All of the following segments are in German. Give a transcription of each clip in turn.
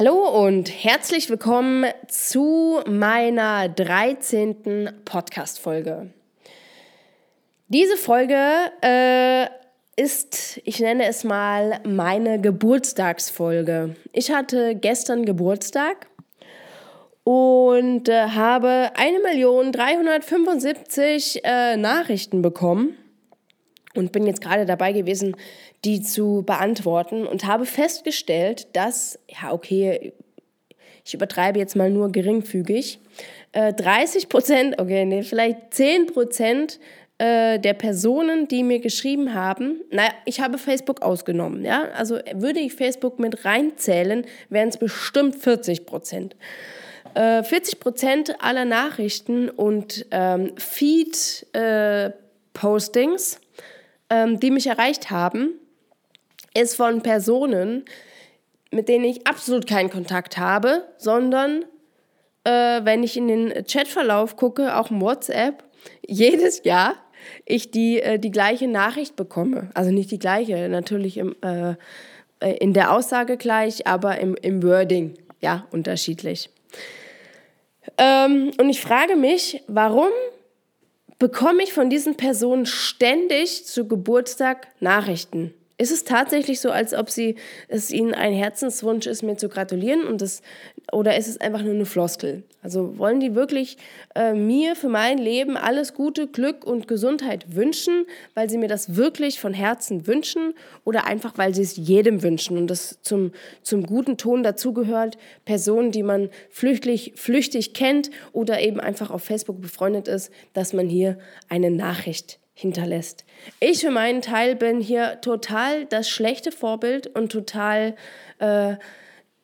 Hallo und herzlich willkommen zu meiner 13. Podcast-Folge. Diese Folge äh, ist, ich nenne es mal, meine Geburtstagsfolge. Ich hatte gestern Geburtstag und äh, habe 1.375.000 äh, Nachrichten bekommen und bin jetzt gerade dabei gewesen, die zu beantworten und habe festgestellt, dass, ja, okay, ich übertreibe jetzt mal nur geringfügig, äh, 30 Prozent, okay, nee, vielleicht 10 Prozent äh, der Personen, die mir geschrieben haben, naja, ich habe Facebook ausgenommen, ja, also würde ich Facebook mit reinzählen, wären es bestimmt 40 Prozent. 40 äh, Prozent aller Nachrichten und ähm, Feed-Postings äh, ähm, die mich erreicht haben, ist von Personen, mit denen ich absolut keinen Kontakt habe, sondern äh, wenn ich in den Chatverlauf gucke, auch im WhatsApp, jedes Jahr ich die, äh, die gleiche Nachricht bekomme. Also nicht die gleiche, natürlich im, äh, äh in der Aussage gleich, aber im, im Wording, ja, unterschiedlich. Ähm, und ich frage mich, warum bekomme ich von diesen Personen ständig zu Geburtstag Nachrichten. Ist es tatsächlich so, als ob sie, es ihnen ein Herzenswunsch ist, mir zu gratulieren und das, oder ist es einfach nur eine Floskel? Also wollen die wirklich äh, mir für mein Leben alles Gute, Glück und Gesundheit wünschen, weil sie mir das wirklich von Herzen wünschen oder einfach, weil sie es jedem wünschen und das zum, zum guten Ton dazugehört, Personen, die man flüchtig, flüchtig kennt oder eben einfach auf Facebook befreundet ist, dass man hier eine Nachricht hinterlässt. Ich für meinen Teil bin hier total das schlechte Vorbild und total äh,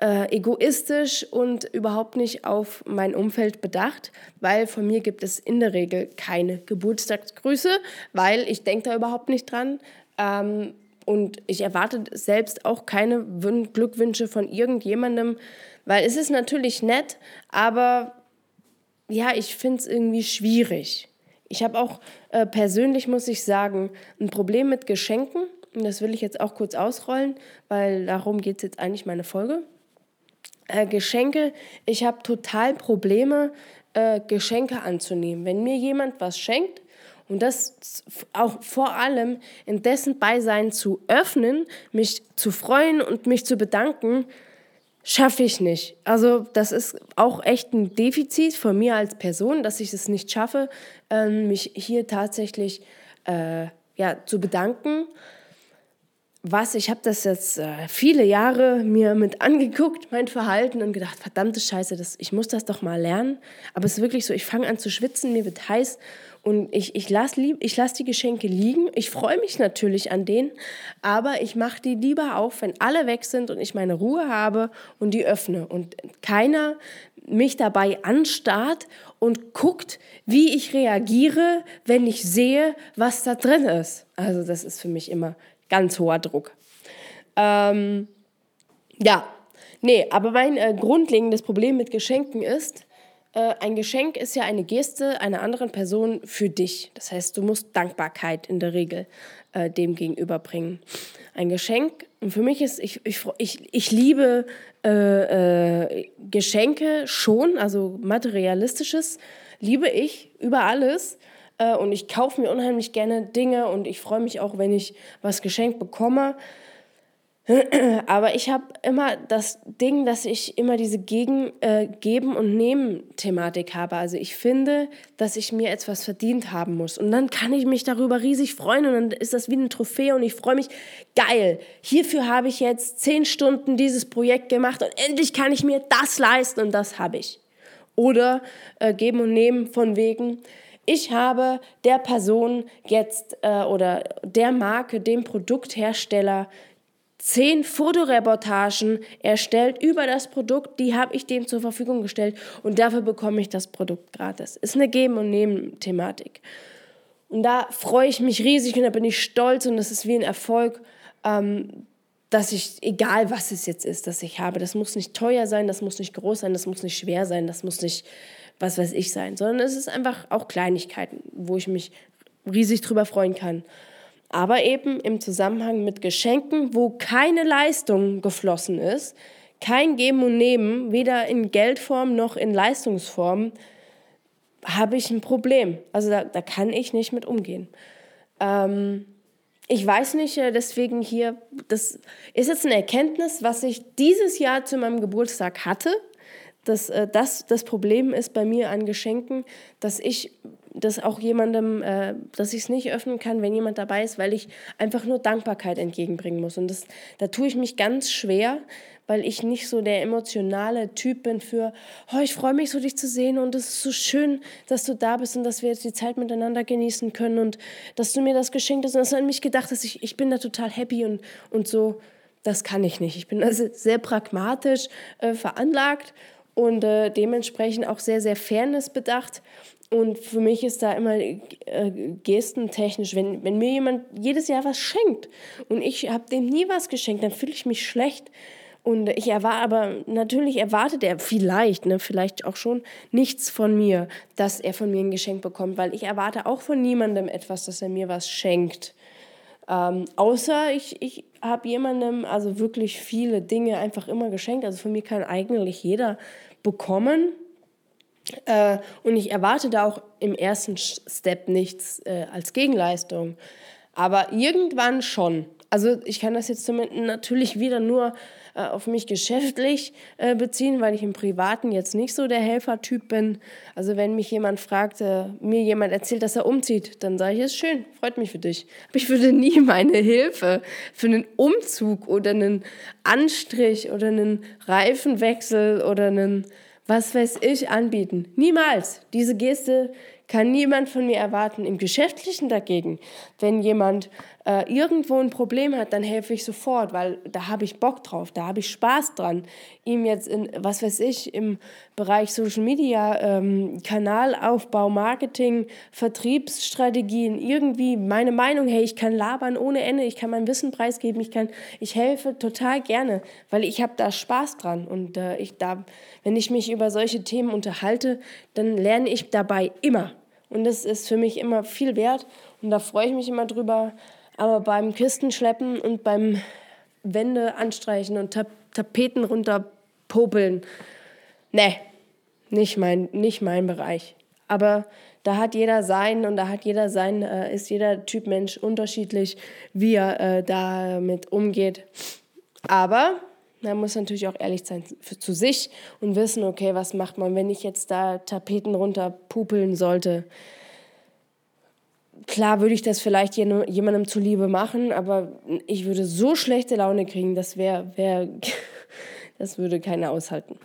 äh, egoistisch und überhaupt nicht auf mein Umfeld bedacht, weil von mir gibt es in der Regel keine Geburtstagsgrüße, weil ich denke da überhaupt nicht dran. Ähm, und ich erwarte selbst auch keine Glückwünsche von irgendjemandem, weil es ist natürlich nett, aber ja, ich finde es irgendwie schwierig. Ich habe auch äh, persönlich, muss ich sagen, ein Problem mit Geschenken. Und das will ich jetzt auch kurz ausrollen, weil darum geht es jetzt eigentlich meine Folge. Äh, Geschenke, ich habe total Probleme, äh, Geschenke anzunehmen. Wenn mir jemand was schenkt, und das auch vor allem in dessen Beisein zu öffnen, mich zu freuen und mich zu bedanken, schaffe ich nicht. Also das ist auch echt ein Defizit von mir als Person, dass ich es nicht schaffe, ähm, mich hier tatsächlich äh, ja, zu bedanken. Was, ich habe das jetzt äh, viele Jahre mir mit angeguckt, mein Verhalten und gedacht, verdammte Scheiße, das, ich muss das doch mal lernen. Aber es ist wirklich so, ich fange an zu schwitzen, mir wird heiß und ich, ich lasse lass die Geschenke liegen. Ich freue mich natürlich an denen, aber ich mache die lieber auf, wenn alle weg sind und ich meine Ruhe habe und die öffne. Und keiner mich dabei anstarrt und guckt, wie ich reagiere, wenn ich sehe, was da drin ist. Also das ist für mich immer ganz hoher Druck. Ähm, ja, nee, aber mein äh, grundlegendes Problem mit Geschenken ist, äh, ein Geschenk ist ja eine Geste einer anderen Person für dich. Das heißt, du musst Dankbarkeit in der Regel äh, dem gegenüberbringen. Ein Geschenk, und für mich ist, ich, ich, ich, ich liebe äh, äh, Geschenke schon, also materialistisches, liebe ich über alles. Äh, und ich kaufe mir unheimlich gerne Dinge und ich freue mich auch, wenn ich was geschenkt bekomme. Aber ich habe immer das Ding, dass ich immer diese Gegen, äh, Geben- und Nehmen-Thematik habe. Also ich finde, dass ich mir etwas verdient haben muss. Und dann kann ich mich darüber riesig freuen und dann ist das wie eine Trophäe und ich freue mich, geil, hierfür habe ich jetzt zehn Stunden dieses Projekt gemacht und endlich kann ich mir das leisten und das habe ich. Oder äh, Geben und Nehmen von wegen, ich habe der Person jetzt äh, oder der Marke, dem Produkthersteller zehn Fotoreportagen erstellt über das Produkt, die habe ich dem zur Verfügung gestellt und dafür bekomme ich das Produkt gratis. Ist eine Geben- und Nehmen-Thematik. Und da freue ich mich riesig und da bin ich stolz und das ist wie ein Erfolg, ähm, dass ich, egal was es jetzt ist, das ich habe, das muss nicht teuer sein, das muss nicht groß sein, das muss nicht schwer sein, das muss nicht was weiß ich sein, sondern es ist einfach auch Kleinigkeiten, wo ich mich riesig drüber freuen kann aber eben im Zusammenhang mit Geschenken, wo keine Leistung geflossen ist, kein Geben und Nehmen, weder in Geldform noch in Leistungsform, habe ich ein Problem. Also da, da kann ich nicht mit umgehen. Ähm, ich weiß nicht, äh, deswegen hier, das ist jetzt eine Erkenntnis, was ich dieses Jahr zu meinem Geburtstag hatte, dass äh, das das Problem ist bei mir an Geschenken, dass ich das auch jemandem, äh, dass ich es nicht öffnen kann, wenn jemand dabei ist, weil ich einfach nur Dankbarkeit entgegenbringen muss. Und das, da tue ich mich ganz schwer, weil ich nicht so der emotionale Typ bin für, oh, ich freue mich so, dich zu sehen und es ist so schön, dass du da bist und dass wir jetzt die Zeit miteinander genießen können und dass du mir das geschenkt hast und dass du an mich gedacht hast, ich, ich bin da total happy und, und so. Das kann ich nicht. Ich bin also sehr pragmatisch äh, veranlagt und äh, dementsprechend auch sehr, sehr fairnessbedacht. Und für mich ist da immer äh, gestentechnisch, wenn, wenn mir jemand jedes Jahr was schenkt und ich habe dem nie was geschenkt, dann fühle ich mich schlecht. Und ich erwarte, aber natürlich erwartet er vielleicht, ne, vielleicht auch schon nichts von mir, dass er von mir ein Geschenk bekommt, weil ich erwarte auch von niemandem etwas, dass er mir was schenkt. Ähm, außer ich, ich habe jemandem also wirklich viele Dinge einfach immer geschenkt. Also von mir kann eigentlich jeder bekommen. Äh, und ich erwarte da auch im ersten Step nichts äh, als Gegenleistung. Aber irgendwann schon. Also ich kann das jetzt natürlich wieder nur äh, auf mich geschäftlich äh, beziehen, weil ich im Privaten jetzt nicht so der Helfertyp bin. Also wenn mich jemand fragt, äh, mir jemand erzählt, dass er umzieht, dann sage ich, es ist schön, freut mich für dich. Aber ich würde nie meine Hilfe für einen Umzug oder einen Anstrich oder einen Reifenwechsel oder einen was weiß ich anbieten. Niemals. Diese Geste kann niemand von mir erwarten. Im Geschäftlichen dagegen, wenn jemand äh, irgendwo ein Problem hat, dann helfe ich sofort, weil da habe ich Bock drauf, da habe ich Spaß dran. Ihm jetzt in, was weiß ich, im Bereich Social Media, ähm, Kanalaufbau, Marketing, Vertriebsstrategien, irgendwie meine Meinung, hey, ich kann labern ohne Ende, ich kann mein Wissen preisgeben, ich kann, ich helfe total gerne, weil ich habe da Spaß dran und äh, ich da, wenn ich mich über solche Themen unterhalte, dann lerne ich dabei immer. Und das ist für mich immer viel wert und da freue ich mich immer drüber. Aber beim Kistenschleppen und beim Wände anstreichen und Tap Tapeten runterpopeln, ne, nicht mein, nicht mein Bereich. Aber da hat jeder sein und da hat jeder sein, äh, ist jeder Typ Mensch unterschiedlich, wie er äh, damit umgeht. Aber man muss natürlich auch ehrlich sein für, zu sich und wissen, okay, was macht man, wenn ich jetzt da Tapeten runterpupeln sollte. Klar würde ich das vielleicht jemandem zuliebe machen, aber ich würde so schlechte Laune kriegen, das wäre, wär, das würde keiner aushalten.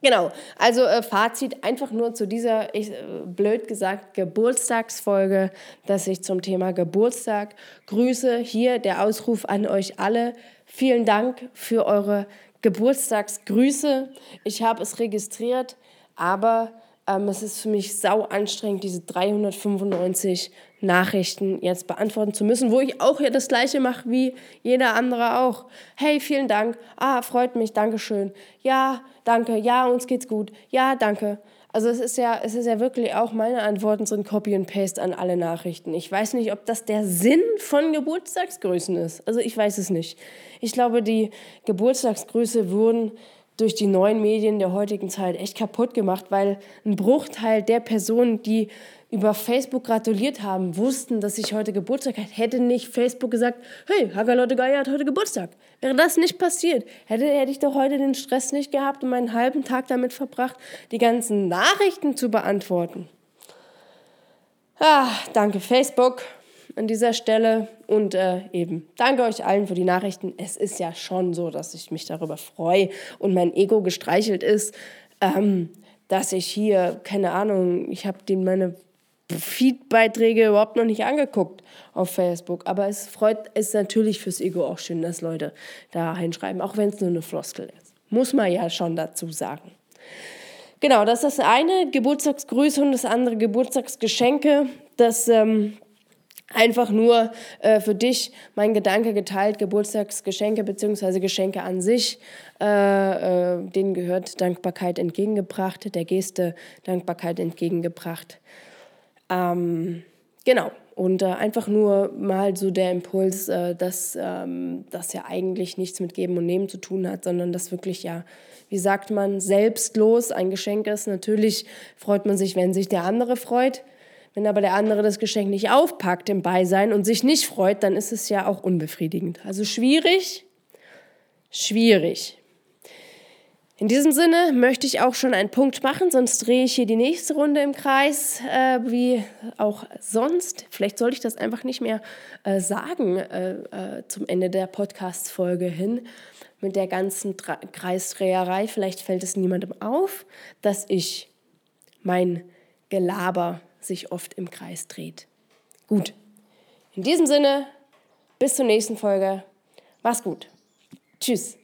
Genau, also äh, Fazit einfach nur zu dieser, ich, äh, blöd gesagt, Geburtstagsfolge, dass ich zum Thema Geburtstag grüße. Hier der Ausruf an euch alle. Vielen Dank für eure Geburtstagsgrüße. Ich habe es registriert, aber ähm, es ist für mich sau anstrengend, diese 395 Nachrichten jetzt beantworten zu müssen, wo ich auch ja das gleiche mache wie jeder andere auch. Hey, vielen Dank. Ah, freut mich, Dankeschön. Ja, danke. Ja, uns geht's gut. Ja, danke. Also es ist ja, es ist ja wirklich auch meine Antworten sind Copy and Paste an alle Nachrichten. Ich weiß nicht, ob das der Sinn von Geburtstagsgrüßen ist. Also ich weiß es nicht. Ich glaube, die Geburtstagsgrüße wurden durch die neuen Medien der heutigen Zeit echt kaputt gemacht, weil ein Bruchteil der Personen, die über Facebook gratuliert haben, wussten, dass ich heute Geburtstag hätte. Hätte nicht Facebook gesagt, hey, Hagalotte Geier hat heute Geburtstag. Wäre das nicht passiert, hätte, hätte ich doch heute den Stress nicht gehabt und meinen halben Tag damit verbracht, die ganzen Nachrichten zu beantworten. Ah, danke Facebook an dieser Stelle und äh, eben danke euch allen für die Nachrichten. Es ist ja schon so, dass ich mich darüber freue und mein Ego gestreichelt ist, ähm, dass ich hier, keine Ahnung, ich habe meine Feed-Beiträge überhaupt noch nicht angeguckt auf Facebook. Aber es freut, ist natürlich fürs Ego auch schön, dass Leute da hinschreiben, auch wenn es nur eine Floskel ist. Muss man ja schon dazu sagen. Genau, das ist das eine, Geburtstagsgrüße und das andere Geburtstagsgeschenke. Das ähm, einfach nur äh, für dich mein Gedanke geteilt, Geburtstagsgeschenke bzw. Geschenke an sich, äh, äh, denen gehört Dankbarkeit entgegengebracht, der Geste Dankbarkeit entgegengebracht. Ähm, genau. Und äh, einfach nur mal so der Impuls, äh, dass ähm, das ja eigentlich nichts mit Geben und Nehmen zu tun hat, sondern dass wirklich ja, wie sagt man, selbstlos ein Geschenk ist. Natürlich freut man sich, wenn sich der andere freut. Wenn aber der andere das Geschenk nicht aufpackt im Beisein und sich nicht freut, dann ist es ja auch unbefriedigend. Also schwierig, schwierig. In diesem Sinne möchte ich auch schon einen Punkt machen, sonst drehe ich hier die nächste Runde im Kreis, äh, wie auch sonst. Vielleicht sollte ich das einfach nicht mehr äh, sagen äh, äh zum Ende der Podcast-Folge hin mit der ganzen Tra Kreisdreherei. Vielleicht fällt es niemandem auf, dass ich mein Gelaber sich oft im Kreis dreht. Gut, in diesem Sinne, bis zur nächsten Folge. Mach's gut. Tschüss.